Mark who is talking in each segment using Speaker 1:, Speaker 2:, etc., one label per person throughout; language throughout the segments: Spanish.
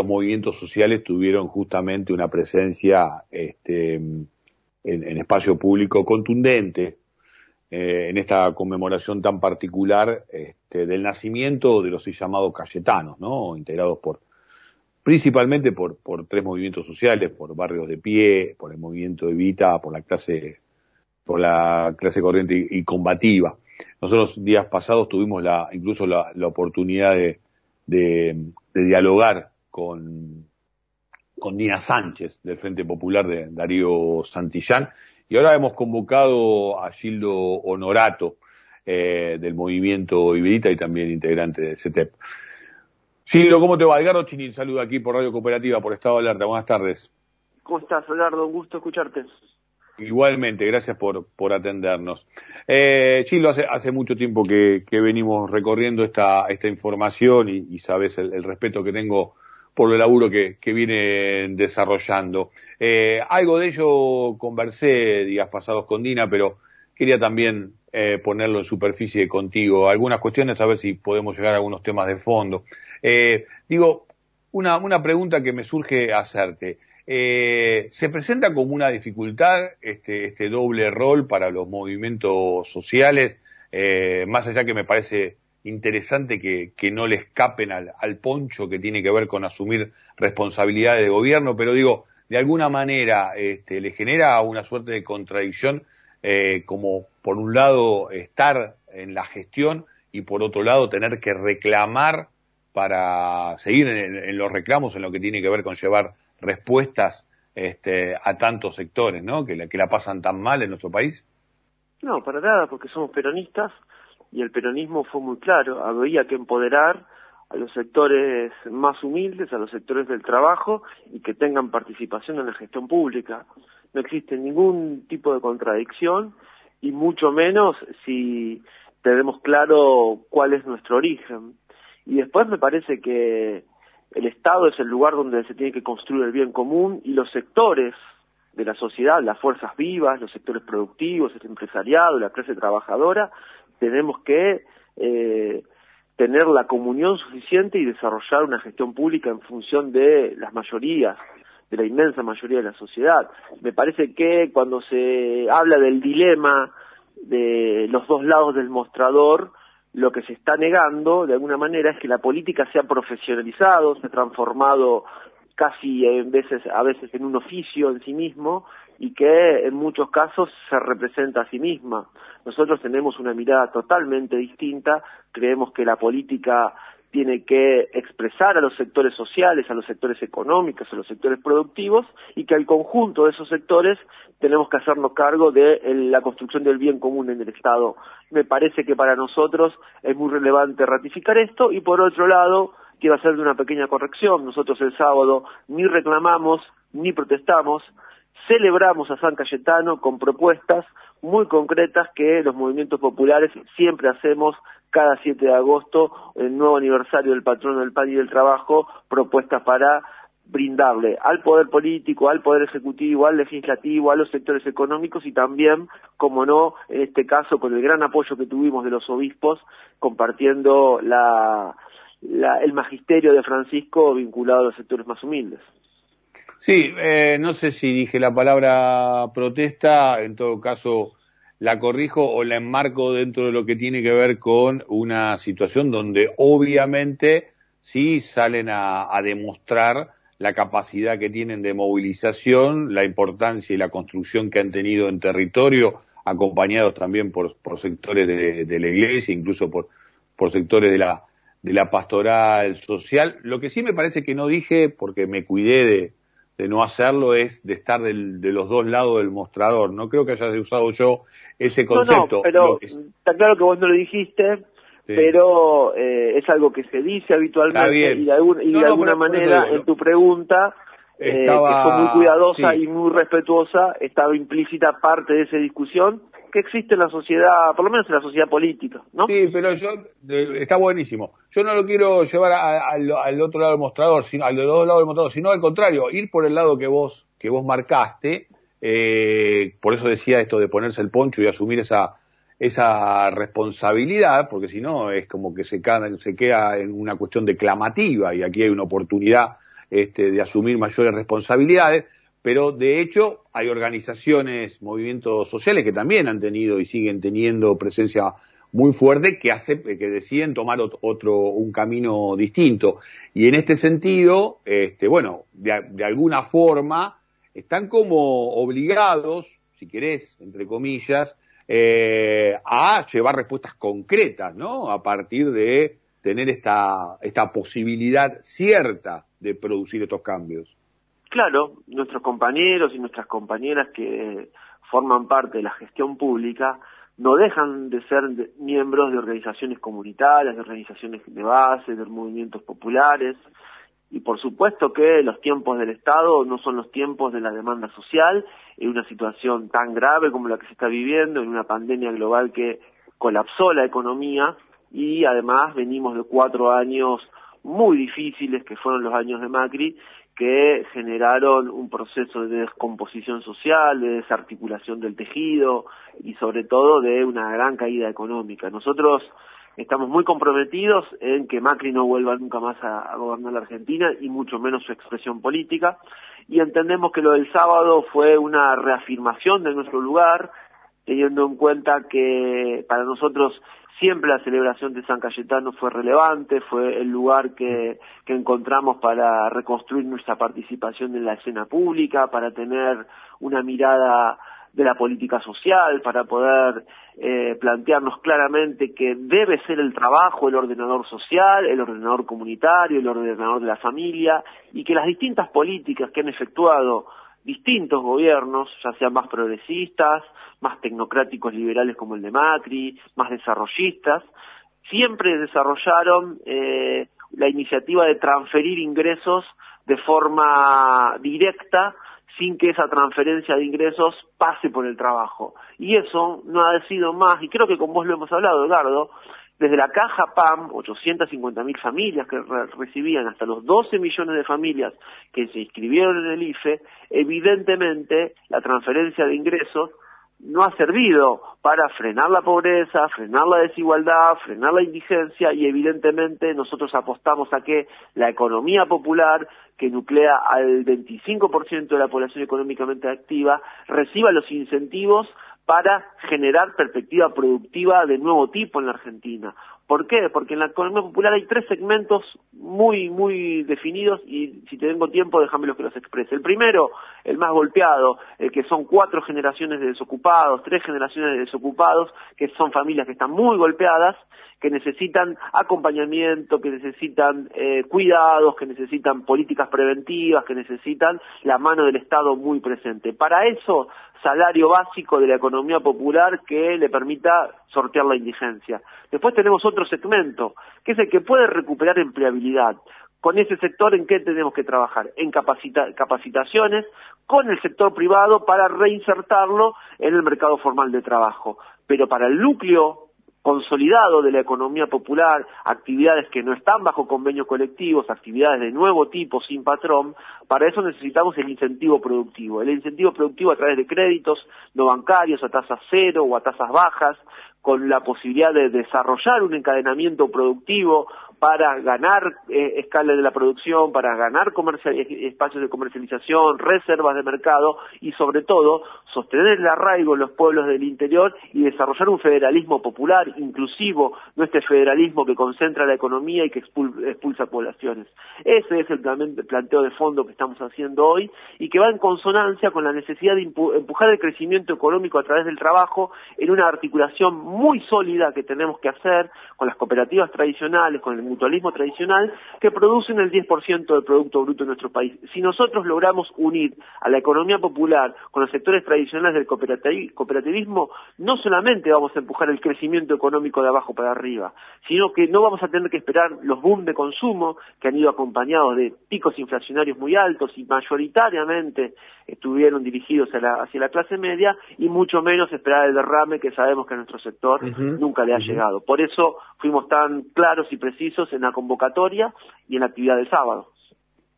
Speaker 1: los movimientos sociales tuvieron justamente una presencia este, en, espacio público contundente eh, en esta conmemoración tan particular este, del nacimiento de los llamados cayetanos, ¿no? integrados por principalmente por, tres movimientos sociales, por barrios de pie, por el movimiento de Vita, por la clase, por la clase corriente y, combativa. Nosotros días pasados tuvimos la, incluso la, oportunidad de, de, dialogar con, con Dina Sánchez del Frente Popular de Darío Santillán y ahora hemos convocado a Gildo Honorato eh, del movimiento Iberita y también integrante de CETEP. Gildo, ¿cómo te va? Edgardo Chinil, saludo aquí por Radio Cooperativa, por Estado de Alerta. Buenas tardes.
Speaker 2: ¿Cómo estás, Edgardo? Un gusto escucharte.
Speaker 1: Igualmente, gracias por, por atendernos. Eh, Chilo, hace, hace mucho tiempo que, que venimos recorriendo esta, esta información y, sabes el, respeto que tengo por el laburo que, que vienen desarrollando. Eh, algo de ello conversé días pasados con Dina, pero quería también eh, ponerlo en superficie contigo. Algunas cuestiones, a ver si podemos llegar a algunos temas de fondo. Eh, digo, una, una pregunta que me surge hacerte. Eh, ¿Se presenta como una dificultad este, este doble rol para los movimientos sociales? Más allá que me parece interesante que, no le escapen al, al, poncho que tiene que ver con asumir responsabilidades de gobierno, pero digo, de alguna manera este, le genera una suerte de contradicción eh, como por un lado estar en la gestión y por otro lado tener que reclamar para seguir en, los reclamos en lo que tiene que ver con llevar respuestas este, a tantos sectores, ¿no? Que la, que la pasan tan mal en nuestro país.
Speaker 2: No, para nada, porque somos peronistas y el peronismo fue muy claro. Había que empoderar a los sectores más humildes, a los sectores del trabajo y que tengan participación en la gestión pública. No existe ningún tipo de contradicción y mucho menos si tenemos claro cuál es nuestro origen. Y después me parece que el Estado es el lugar donde se tiene que construir el bien común y los sectores de la sociedad, las fuerzas vivas, los sectores productivos, el empresariado, la clase trabajadora, tenemos que eh, tener la comunión suficiente y desarrollar una gestión pública en función de las mayorías, de la inmensa mayoría de la sociedad. Me parece que cuando se habla del dilema de los dos lados del mostrador, lo que se está negando, de alguna manera, es que la política se ha profesionalizado, se ha transformado casi en veces, a veces en un oficio en sí mismo y que en muchos casos se representa a sí misma. Nosotros tenemos una mirada totalmente distinta, creemos que la política tiene que expresar a los sectores sociales, a los sectores económicos, a los sectores productivos y que al conjunto de esos sectores tenemos que hacernos cargo de la construcción del bien común en el Estado. Me parece que para nosotros es muy relevante ratificar esto y por otro lado quiero hacer una pequeña corrección. Nosotros el sábado ni reclamamos ni protestamos, celebramos a San Cayetano con propuestas muy concretas que los movimientos populares siempre hacemos cada 7 de agosto, el nuevo aniversario del patrono del pan y del trabajo, propuestas para brindarle al poder político, al poder ejecutivo, al legislativo, a los sectores económicos y también, como no, en este caso con el gran apoyo que tuvimos de los obispos, compartiendo la, el magisterio de Francisco vinculado a los sectores más humildes.
Speaker 1: Sí, eh, no sé si dije la palabra protesta, en todo caso la corrijo o la enmarco dentro de lo que tiene que ver con una situación donde obviamente sí salen a, demostrar la capacidad que tienen de movilización, la importancia y la construcción que han tenido en territorio, acompañados también por, por sectores de, la iglesia, incluso por, por sectores de la, de la pastoral social. Lo que sí me parece que no dije, porque me cuidé de, de no hacerlo, es de estar del, de los dos lados del mostrador. No creo que haya usado yo ese concepto.
Speaker 2: No, pero está claro que vos no lo dijiste, pero eh, es algo que se dice habitualmente y de, alguna manera en tu pregunta, eh, que fue muy cuidadosa y muy respetuosa, estaba implícita parte de esa discusión que existe en la sociedad, por lo menos en la sociedad política, ¿no?
Speaker 1: Sí, pero yo, está buenísimo. Yo no lo quiero llevar al otro lado del mostrador, sino al otro lado del mostrador, sino al contrario, ir por el lado que vos, que vos marcaste, eh, por eso decía esto de ponerse el poncho y asumir esa, esa responsabilidad, porque si no es como que se, se queda en una cuestión declamativa y aquí hay una oportunidad este, de asumir mayores responsabilidades, pero de hecho hay organizaciones, movimientos sociales que también han tenido y siguen teniendo presencia muy fuerte que hace que deciden tomar otro un camino distinto. Y en este sentido este bueno de, alguna forma están como obligados si querés entre comillas eh, a llevar respuestas concretas no a partir de tener esta esta posibilidad cierta de producir estos cambios
Speaker 2: claro nuestros compañeros y nuestras compañeras que forman parte de la gestión pública no dejan de ser miembros de organizaciones comunitarias, de organizaciones de base, de movimientos populares, y por supuesto que los tiempos del Estado no son los tiempos de la demanda social, en una situación tan grave como la que se está viviendo, en una pandemia global que colapsó la economía, y además venimos de cuatro años muy difíciles, que fueron los años de Macri, que generaron un proceso de descomposición social, de desarticulación del tejido y sobre todo de una gran caída económica. Nosotros estamos muy comprometidos en que Macri no vuelva nunca más a, gobernar la Argentina y mucho menos su expresión política y entendemos que lo del sábado fue una reafirmación de nuestro lugar teniendo en cuenta que para nosotros siempre la celebración de San Cayetano fue relevante, fue el lugar que, encontramos para reconstruir nuestra participación en la escena pública, para tener una mirada de la política social, para poder eh, plantearnos claramente que debe ser el trabajo el ordenador social, el ordenador comunitario, el ordenador de la familia, y que las distintas políticas que han efectuado distintos gobiernos, ya sean más progresistas, más tecnocráticos liberales como el de Macri, más desarrollistas, siempre desarrollaron eh, la iniciativa de transferir ingresos de forma directa sin que esa transferencia de ingresos pase por el trabajo. Y eso no ha sido más, y creo que con vos lo hemos hablado, Edgardo, desde la caja PAM, 850 mil familias que recibían hasta los 12 millones de familias que se inscribieron en el IFE, evidentemente la transferencia de ingresos no ha servido para frenar la pobreza, frenar la desigualdad, frenar la indigencia y evidentemente nosotros apostamos a que la economía popular, que nuclea al 25% de la población económicamente activa, reciba los incentivos para generar perspectiva productiva de nuevo tipo en la Argentina. ¿Por qué? Porque en la economía popular hay tres segmentos muy, muy definidos y si tengo tiempo déjame que los exprese. El primero, el más golpeado, el que son cuatro generaciones de desocupados, tres generaciones de desocupados, que son familias que están muy golpeadas, que necesitan acompañamiento, que necesitan eh, cuidados, que necesitan políticas preventivas, que necesitan la mano del Estado muy presente. Para eso, salario básico de la economía popular que le permita sortear la indigencia. Después tenemos otro segmento, que es el que puede recuperar empleabilidad. Con ese sector, ¿en qué tenemos que trabajar? En capacitaciones con el sector privado para reinsertarlo en el mercado formal de trabajo. Pero para el núcleo consolidado de la economía popular, actividades que no están bajo convenios colectivos, actividades de nuevo tipo sin patrón, para eso necesitamos el incentivo productivo. El incentivo productivo a través de créditos no bancarios a tasas cero o a tasas bajas, con la posibilidad de desarrollar un encadenamiento productivo para ganar eh, escala de la producción, para ganar espacios de comercialización, reservas de mercado y sobre todo sostener el arraigo en los pueblos del interior y desarrollar un federalismo popular, inclusivo, no este federalismo que concentra la economía y que expulsa poblaciones. Ese es el planteo de fondo que estamos haciendo hoy y que va en consonancia con la necesidad de empujar el crecimiento económico a través del trabajo en una articulación muy sólida que tenemos que hacer con las cooperativas tradicionales, con el mutualismo tradicional, que producen el 10% del Producto Bruto en nuestro país. Si nosotros logramos unir a la economía popular con los sectores tradicionales del cooperativismo, no solamente vamos a empujar el crecimiento económico de abajo para arriba, sino que no vamos a tener que esperar los boom de consumo que han ido acompañados de picos inflacionarios muy altos y mayoritariamente estuvieron dirigidos hacia la clase media y mucho menos esperar el derrame que sabemos que a nuestro sector nunca le ha llegado. Por eso fuimos tan claros y precisos en la convocatoria y en la actividad del sábado.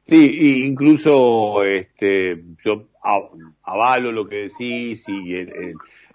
Speaker 1: Sí, incluso este, yo avalo lo que decís y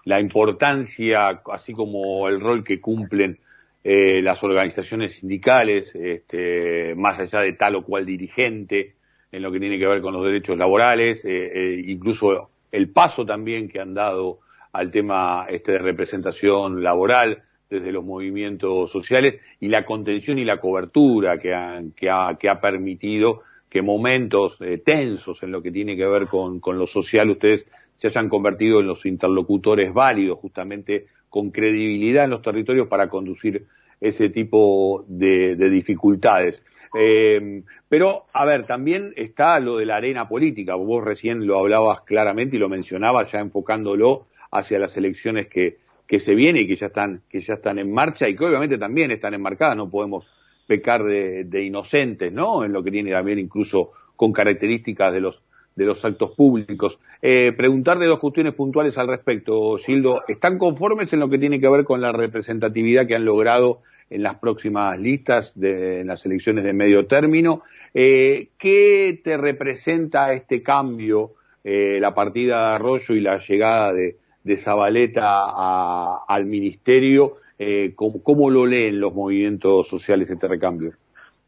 Speaker 1: la importancia, así como el rol que cumplen eh, las organizaciones sindicales, este, más allá de tal o cual dirigente, en lo que tiene que ver con los derechos laborales, incluso el paso también que han dado al tema este de representación laboral desde los movimientos sociales y la contención y la cobertura que, que, ha, que ha permitido que momentos eh, tensos en lo que tiene que ver con, con, lo social ustedes se hayan convertido en los interlocutores válidos justamente con credibilidad en los territorios para conducir ese tipo de, de dificultades. Eh, pero, a ver, también está lo de la arena política. Vos recién lo hablabas claramente y lo mencionabas ya enfocándolo hacia las elecciones que, que se vienen y que ya están, que ya están en marcha y que obviamente también están enmarcadas, no podemos pecar de, de inocentes, ¿no? En lo que tiene también incluso con características de los de los actos públicos. Eh, preguntarle dos cuestiones puntuales al respecto, Gildo. ¿Están conformes en lo que tiene que ver con la representatividad que han logrado en las próximas listas de en las elecciones de medio término? Eh, ¿Qué te representa este cambio, eh, la partida de Arroyo y la llegada de, de Zabaleta al ministerio, eh, ¿cómo, lo leen los movimientos sociales este recambio?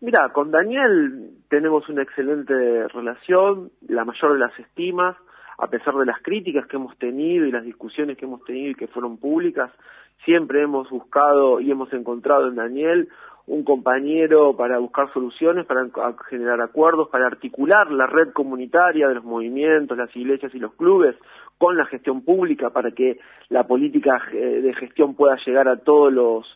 Speaker 2: Mira, con Daniel tenemos una excelente relación, la mayor de las estimas, a pesar de las críticas que hemos tenido y las discusiones que hemos tenido y que fueron públicas, siempre hemos buscado y hemos encontrado en Daniel un compañero para buscar soluciones, para generar acuerdos, para articular la red comunitaria de los movimientos, las iglesias y los clubes con la gestión pública para que la política eh, de gestión pueda llegar a todos los,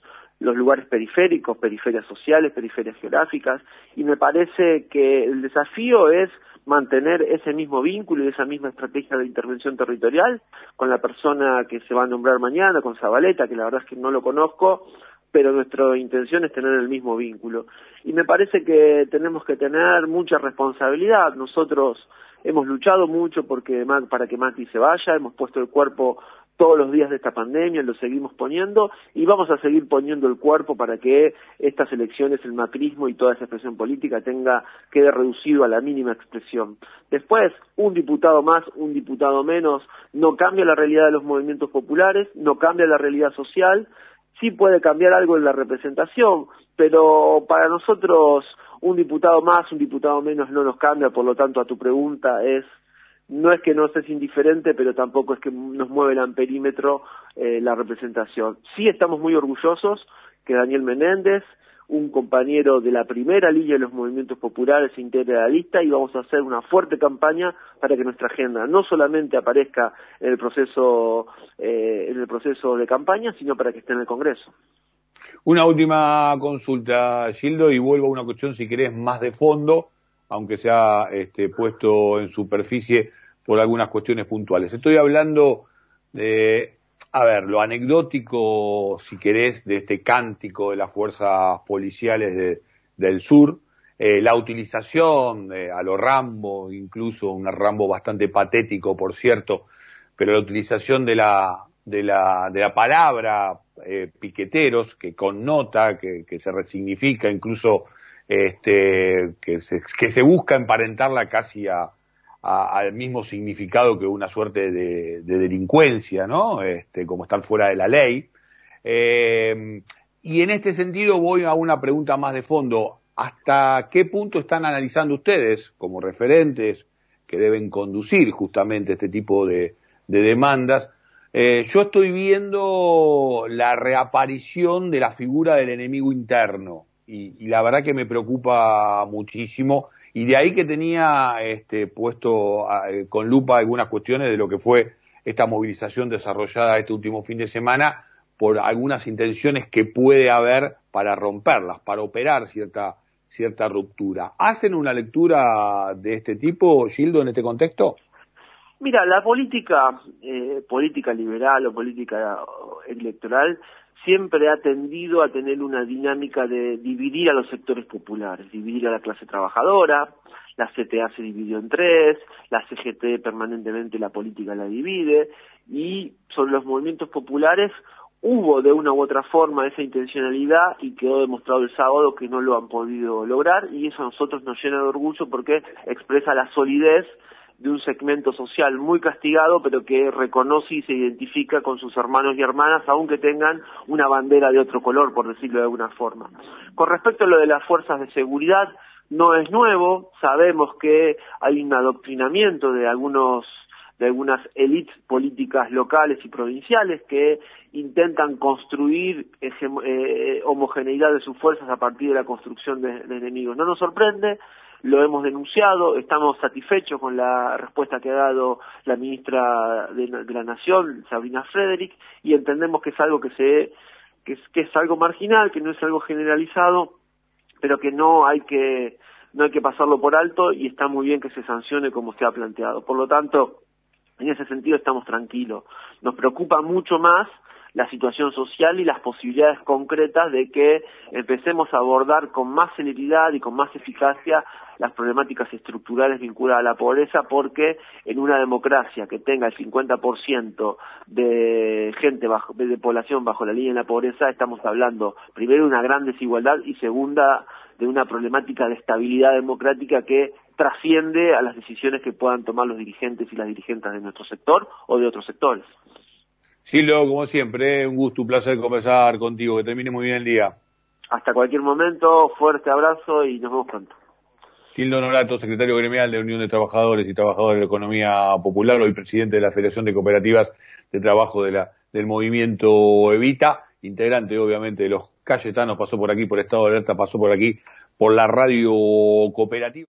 Speaker 2: los lugares periféricos, periferias sociales, periferias geográficas, y me parece que el desafío es mantener ese mismo vínculo y esa misma estrategia de intervención territorial con la persona que se va a nombrar mañana, con Zabaleta, que la verdad es que no lo conozco, pero nuestra intención es tener el mismo vínculo. Y me parece que tenemos que tener mucha responsabilidad. Nosotros hemos luchado mucho porque para que Mati se vaya, hemos puesto el cuerpo todos los días de esta pandemia, lo seguimos poniendo y vamos a seguir poniendo el cuerpo para que estas elecciones, el macrismo y toda esa expresión política tenga, quede reducido a la mínima expresión. Después, un diputado más, un diputado menos, no cambia la realidad de los movimientos populares, no cambia la realidad social, sí puede cambiar algo en la representación, pero para nosotros un diputado más, un diputado menos no nos cambia, por lo tanto a tu pregunta es no es que no estés indiferente, pero tampoco es que nos mueve el amperímetro eh, la representación. Sí estamos muy orgullosos que Daniel Menéndez, un compañero de la primera línea de los movimientos populares se integre a la lista y vamos a hacer una fuerte campaña para que nuestra agenda no solamente aparezca en el proceso eh, en el proceso de campaña, sino para que esté en el Congreso.
Speaker 1: Una última consulta, Gildo, y vuelvo a una cuestión, si querés, más de fondo, aunque sea este, puesto en superficie por algunas cuestiones puntuales. Estoy hablando de a ver, lo anecdótico, si querés, de este cántico de las fuerzas policiales del sur, eh, la utilización a lo Rambo, incluso un Rambo bastante patético, por cierto, pero la utilización de la, de la, de la palabra eh, piqueteros, que connota, que, que se resignifica, incluso este, que, se, que se busca emparentarla casi a, al mismo significado que una suerte de, delincuencia, ¿no? Este, como estar fuera de la ley. Eh, y en este sentido voy a una pregunta más de fondo. ¿Hasta qué punto están analizando ustedes, como referentes que deben conducir justamente este tipo de, demandas? Eh, yo estoy viendo la reaparición de la figura del enemigo interno y, y la verdad que me preocupa muchísimo y de ahí que tenía este, puesto eh, con lupa algunas cuestiones de lo que fue esta movilización desarrollada este último fin de semana por algunas intenciones que puede haber para romperlas, para operar cierta, cierta ruptura. ¿Hacen una lectura de este tipo, Gildo, en este contexto?
Speaker 2: Mira, la política, eh, política liberal o política electoral siempre ha tendido a tener una dinámica de dividir a los sectores populares, dividir a la clase trabajadora, la CTA se dividió en tres, la CGT permanentemente la política la divide, y sobre los movimientos populares hubo de una u otra forma esa intencionalidad y quedó demostrado el sábado que no lo han podido lograr y eso a nosotros nos llena de orgullo porque expresa la solidez de un segmento social muy castigado, pero que reconoce y se identifica con sus hermanos y hermanas, aunque tengan una bandera de otro color, por decirlo de alguna forma. Con respecto a lo de las fuerzas de seguridad, no es nuevo, sabemos que hay un adoctrinamiento de algunos de algunas élites políticas locales y provinciales que intentan construir eh, homogeneidad de sus fuerzas a partir de la construcción de, enemigos. No nos sorprende, lo hemos denunciado, estamos satisfechos con la respuesta que ha dado la ministra de, la Nación, Sabrina Frederick, y entendemos que es algo que se que que es algo marginal, que no es algo generalizado, pero que no hay que no hay que pasarlo por alto y está muy bien que se sancione como se ha planteado. Por lo tanto, en ese sentido estamos tranquilos. Nos preocupa mucho más la situación social y las posibilidades concretas de que empecemos a abordar con más celeridad y con más eficacia las problemáticas estructurales vinculadas a la pobreza, porque en una democracia que tenga el 50% de gente bajo, de población bajo la línea de la pobreza, estamos hablando primero de una gran desigualdad y segunda de una problemática de estabilidad democrática que trasciende a las decisiones que puedan tomar los dirigentes y las dirigentes de nuestro sector o de otros sectores.
Speaker 1: Silo, como siempre, un gusto, un placer conversar contigo. Que termine muy bien el día.
Speaker 2: Hasta cualquier momento, fuerte abrazo y nos vemos pronto.
Speaker 1: Sildo Norato, secretario gremial de Unión de Trabajadores y Trabajadores de la Economía Popular, hoy presidente de la Federación de Cooperativas de Trabajo de la, del movimiento Evita, integrante obviamente de los Cayetanos, pasó por aquí, por Estado de Alerta, pasó por aquí, por la radio cooperativa.